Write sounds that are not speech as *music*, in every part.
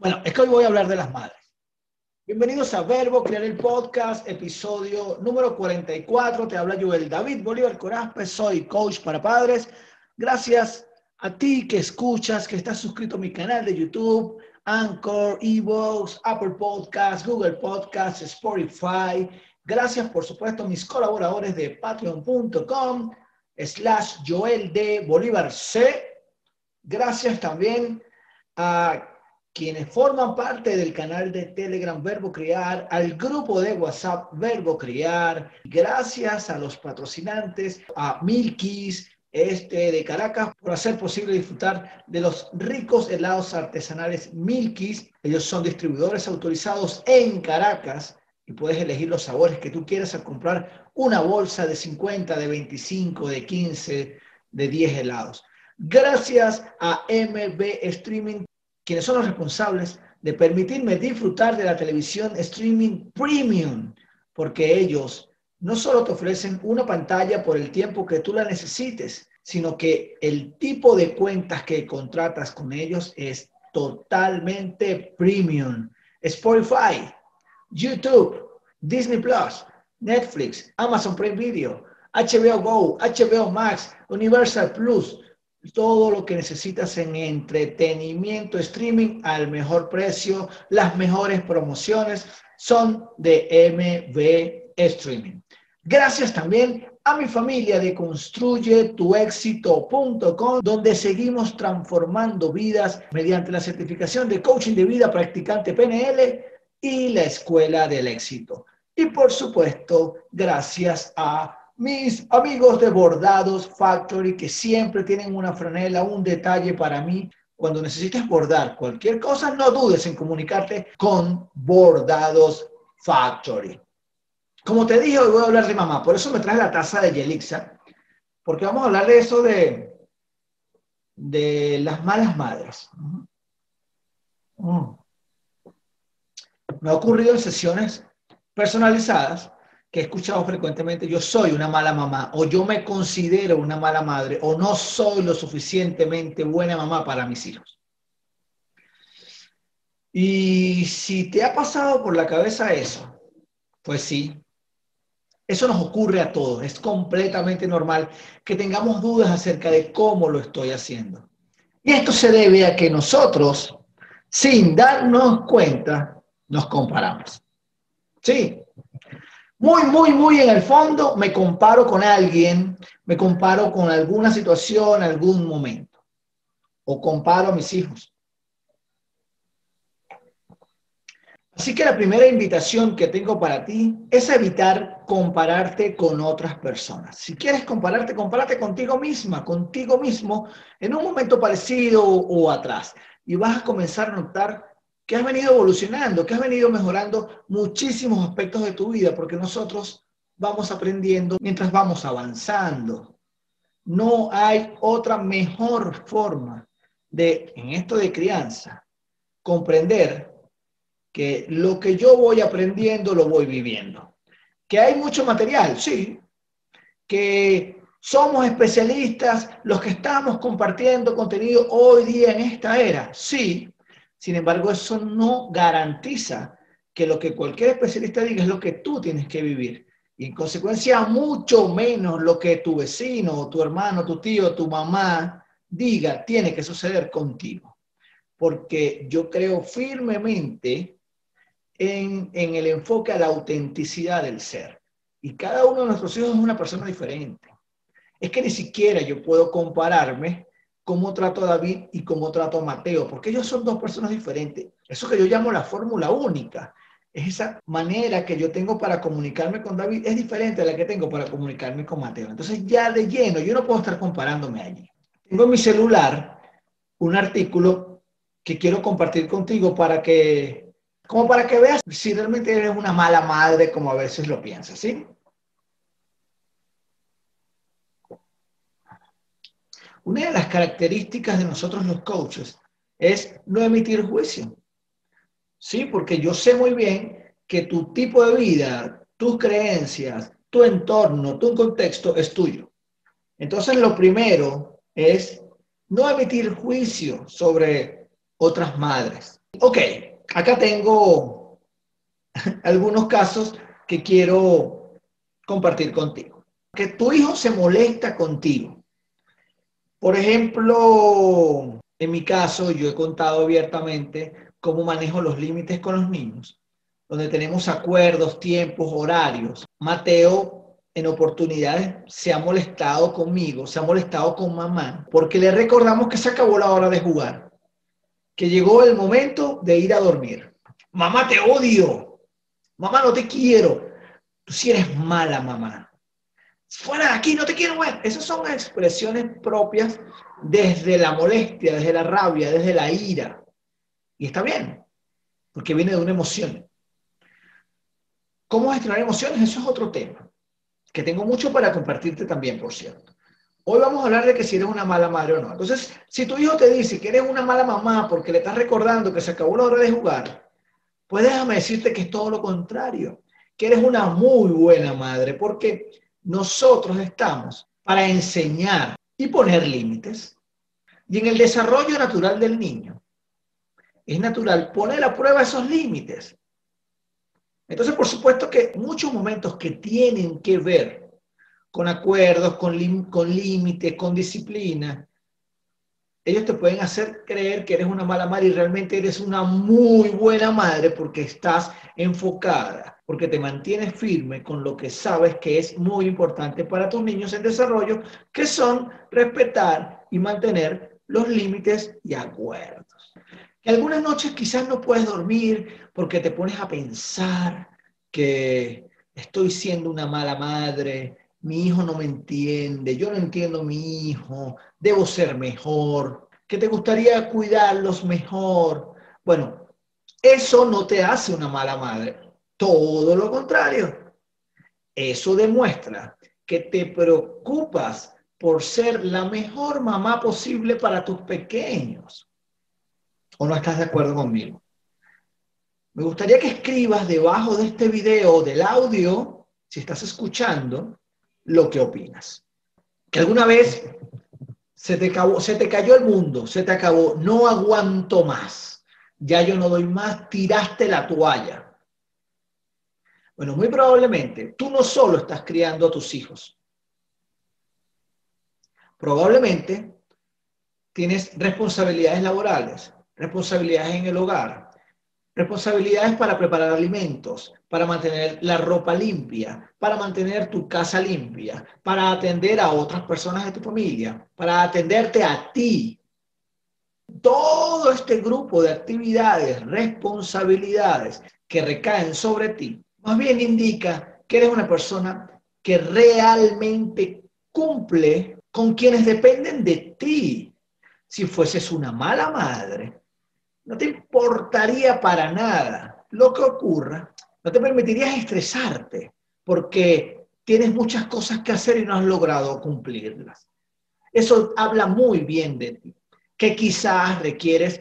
Bueno, es que hoy voy a hablar de las madres. Bienvenidos a Verbo Crear el Podcast, episodio número 44. Te habla Joel David Bolívar Corazpe, soy coach para padres. Gracias a ti que escuchas, que estás suscrito a mi canal de YouTube, Anchor, Evox, Apple Podcasts, Google Podcasts, Spotify. Gracias, por supuesto, a mis colaboradores de patreon.com slash Joel de Bolívar C. Gracias también a quienes forman parte del canal de Telegram Verbo Crear, al grupo de WhatsApp Verbo Crear, gracias a los patrocinantes, a Milkis, este de Caracas, por hacer posible disfrutar de los ricos helados artesanales Milkis. Ellos son distribuidores autorizados en Caracas y puedes elegir los sabores que tú quieras al comprar una bolsa de 50, de 25, de 15, de 10 helados. Gracias a MB Streaming quienes son los responsables de permitirme disfrutar de la televisión streaming premium, porque ellos no solo te ofrecen una pantalla por el tiempo que tú la necesites, sino que el tipo de cuentas que contratas con ellos es totalmente premium. Spotify, YouTube, Disney Plus, Netflix, Amazon Prime Video, HBO Go, HBO Max, Universal Plus, todo lo que necesitas en entretenimiento, streaming al mejor precio, las mejores promociones son de MV Streaming. Gracias también a mi familia de construyetuexito.com, donde seguimos transformando vidas mediante la certificación de coaching de vida practicante PNL y la Escuela del Éxito. Y por supuesto, gracias a mis amigos de Bordados Factory que siempre tienen una franela, un detalle para mí. Cuando necesites bordar cualquier cosa, no dudes en comunicarte con Bordados Factory. Como te dije, hoy voy a hablar de mamá. Por eso me trae la taza de Yelixa, porque vamos a hablar de eso de, de las malas madres. Mm. Me ha ocurrido en sesiones personalizadas que he escuchado frecuentemente, yo soy una mala mamá, o yo me considero una mala madre, o no soy lo suficientemente buena mamá para mis hijos. Y si te ha pasado por la cabeza eso, pues sí, eso nos ocurre a todos, es completamente normal que tengamos dudas acerca de cómo lo estoy haciendo. Y esto se debe a que nosotros, sin darnos cuenta, nos comparamos. Sí, muy, muy, muy en el fondo me comparo con alguien, me comparo con alguna situación, algún momento, o comparo a mis hijos. Así que la primera invitación que tengo para ti es evitar compararte con otras personas. Si quieres compararte, compárate contigo misma, contigo mismo, en un momento parecido o atrás. Y vas a comenzar a notar que has venido evolucionando, que has venido mejorando muchísimos aspectos de tu vida, porque nosotros vamos aprendiendo mientras vamos avanzando. No hay otra mejor forma de, en esto de crianza, comprender que lo que yo voy aprendiendo lo voy viviendo. Que hay mucho material, sí. Que somos especialistas los que estamos compartiendo contenido hoy día en esta era, sí. Sin embargo, eso no garantiza que lo que cualquier especialista diga es lo que tú tienes que vivir. Y en consecuencia, mucho menos lo que tu vecino, tu hermano, tu tío, tu mamá diga, tiene que suceder contigo. Porque yo creo firmemente en, el enfoque a la autenticidad del ser. Y cada uno de nuestros hijos es una persona diferente. Es que ni siquiera yo puedo compararme cómo trato a David y cómo trato a Mateo, porque ellos son dos personas diferentes. Eso que yo llamo la fórmula única, es esa manera que yo tengo para comunicarme con David, es diferente a la que tengo para comunicarme con Mateo. Entonces ya de lleno, yo no puedo estar comparándome allí. Tengo en mi celular un artículo que quiero compartir contigo para que, como para que veas si realmente eres una mala madre, como a veces lo piensas, ¿sí? Una de las características de nosotros los coaches es no emitir juicio. Sí, porque yo sé muy bien que tu tipo de vida, tus creencias, tu entorno, tu contexto es tuyo. Entonces, lo primero es no emitir juicio sobre otras madres. Ok, acá tengo *laughs* algunos casos que quiero compartir contigo. Que tu hijo se molesta contigo. Por ejemplo, en mi caso, yo he contado abiertamente cómo manejo los límites con los niños, donde tenemos acuerdos, tiempos, horarios. Mateo en oportunidades se ha molestado conmigo, se ha molestado con mamá, porque le recordamos que se acabó la hora de jugar, que llegó el momento de ir a dormir. Mamá, te odio. Mamá, no te quiero. Tú sí eres mala, mamá. Fuera de aquí, no te quiero ver. Esas son expresiones propias desde la molestia, desde la rabia, desde la ira. Y está bien, porque viene de una emoción. ¿Cómo gestionar emociones? Eso es otro tema que tengo mucho para compartirte también, por cierto. Hoy vamos a hablar de que si eres una mala madre o no. Entonces, si tu hijo te dice que eres una mala mamá porque le estás recordando que se acabó la hora de jugar, pues déjame decirte que es todo lo contrario, que eres una muy buena madre, porque nosotros estamos para enseñar y poner límites. Y en el desarrollo natural del niño, es natural poner a prueba esos límites. Entonces, por supuesto que muchos momentos que tienen que ver con acuerdos, con, límites, con disciplina, ellos te pueden hacer creer que eres una mala madre y realmente eres una muy buena madre porque estás enfocada, porque te mantienes firme con lo que sabes que es muy importante para tus niños en desarrollo, que son respetar y mantener los límites y acuerdos. Que algunas noches quizás no puedes dormir porque te pones a pensar que estoy siendo una mala madre, mi hijo no me entiende, yo no entiendo a mi hijo, debo ser mejor, que te gustaría cuidarlos mejor. Bueno, eso no te hace una mala madre, todo lo contrario. Eso demuestra que te preocupas por ser la mejor mamá posible para tus pequeños. ¿O no estás de acuerdo conmigo? Me gustaría que escribas debajo de este video, del audio, si estás escuchando, lo que opinas. Que alguna vez se te, cayó el mundo, se te acabó, no aguanto más, ya yo no doy más, tiraste la toalla. Bueno, muy probablemente tú no solo estás criando a tus hijos, probablemente tienes responsabilidades laborales, responsabilidades en el hogar, responsabilidades para preparar alimentos, para mantener la ropa limpia, para mantener tu casa limpia, para atender a otras personas de tu familia, para atenderte a ti. Todo este grupo de actividades, responsabilidades que recaen sobre ti, más bien indica que eres una persona que realmente cumple con quienes dependen de ti. Si fueses una mala madre, no te importaría para nada lo que ocurra, no te permitirías estresarte porque tienes muchas cosas que hacer y no has logrado cumplirlas. Eso habla muy bien de ti, que quizás requieres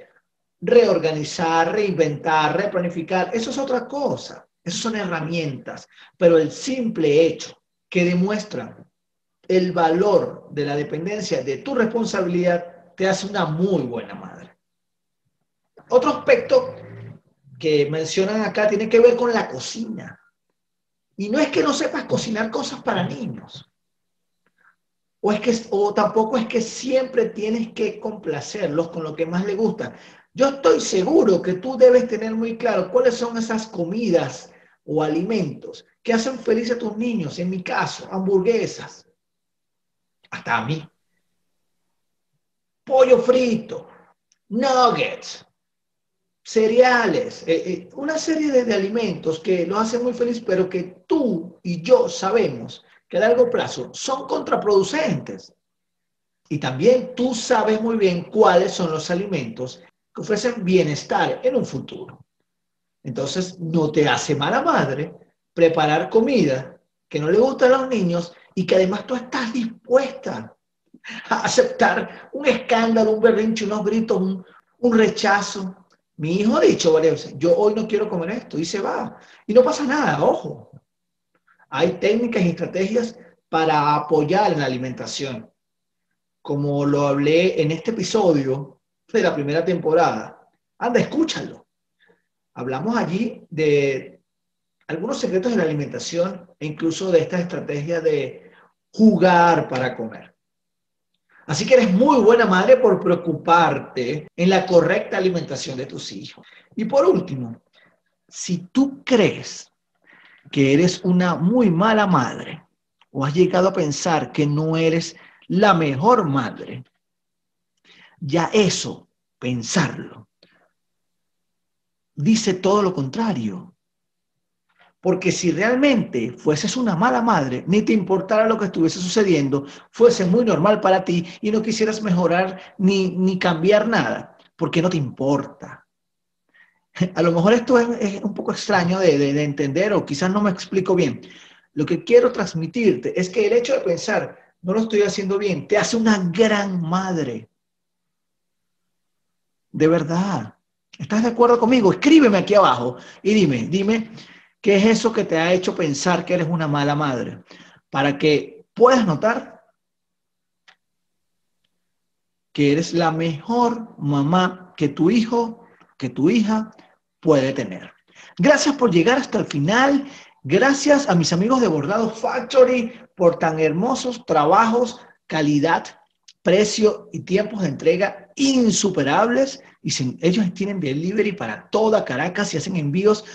reorganizar, reinventar, replanificar. Eso es otra cosa, esas son herramientas, pero el simple hecho que demuestra el valor de la dependencia de tu responsabilidad te hace una muy buena madre. Otro aspecto que mencionan acá tiene que ver con la cocina. Y no es que no sepas cocinar cosas para niños. O, es que, o tampoco es que siempre tienes que complacerlos con lo que más les gusta. Yo estoy seguro que tú debes tener muy claro cuáles son esas comidas o alimentos que hacen feliz a tus niños. En mi caso, hamburguesas. Hasta a mí. Pollo frito, nuggets, cereales, eh, eh, una serie de, alimentos que lo hacen muy feliz, pero que tú y yo sabemos que a largo plazo son contraproducentes. Y también tú sabes muy bien cuáles son los alimentos que ofrecen bienestar en un futuro. Entonces, no te hace mala madre preparar comida que no le gusta a los niños y que además tú estás dispuesta a aceptar un escándalo, un berrinche, unos gritos, un, un rechazo, mi hijo ha dicho varias yo hoy no quiero comer esto y se va. Y no pasa nada, ojo. Hay técnicas y estrategias para apoyar en la alimentación. Como lo hablé en este episodio de la primera temporada, Anda, escúchalo. Hablamos allí de algunos secretos de la alimentación e incluso de esta estrategia de jugar para comer. Así que eres muy buena madre por preocuparte en la correcta alimentación de tus hijos. Y por último, si tú crees que eres una muy mala madre o has llegado a pensar que no eres la mejor madre, ya eso, pensarlo, dice todo lo contrario. Porque si realmente fueses una mala madre, ni te importara lo que estuviese sucediendo, fuese muy normal para ti y no quisieras mejorar ni, ni cambiar nada, porque no te importa. *laughs* A lo mejor esto es, un poco extraño de, de entender o quizás no me explico bien. Lo que quiero transmitirte es que el hecho de pensar, no lo estoy haciendo bien, te hace una gran madre. De verdad. ¿Estás de acuerdo conmigo? Escríbeme aquí abajo y dime, dime, ¿qué es eso que te ha hecho pensar que eres una mala madre? Para que puedas notar que eres la mejor mamá que tu hijo, que tu hija puede tener. Gracias por llegar hasta el final. Gracias a mis amigos de Bordado Factory por tan hermosos trabajos, calidad, precio y tiempos de entrega insuperables. Y ellos tienen delivery para toda Caracas y hacen envíos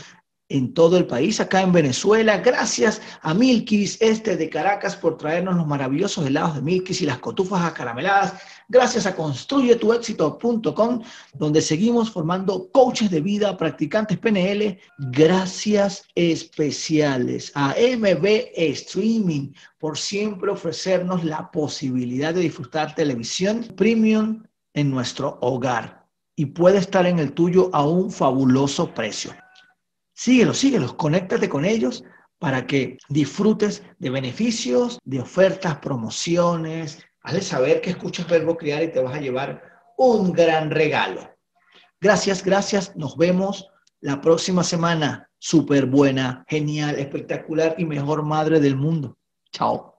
en todo el país, acá en Venezuela. Gracias a Milkis, este de Caracas, por traernos los maravillosos helados de Milkis y las cotufas acarameladas. Gracias a construyetuexito.com, donde seguimos formando coaches de vida, practicantes PNL. Gracias especiales a MB Streaming por siempre ofrecernos la posibilidad de disfrutar televisión premium en nuestro hogar y puede estar en el tuyo a un fabuloso precio. Síguelos, síguelos, conéctate con ellos para que disfrutes de beneficios, de ofertas, promociones. Hazle saber que escuchas Verbo Criar y te vas a llevar un gran regalo. Gracias, gracias. Nos vemos la próxima semana. Súper buena, genial, espectacular y mejor madre del mundo. Chao.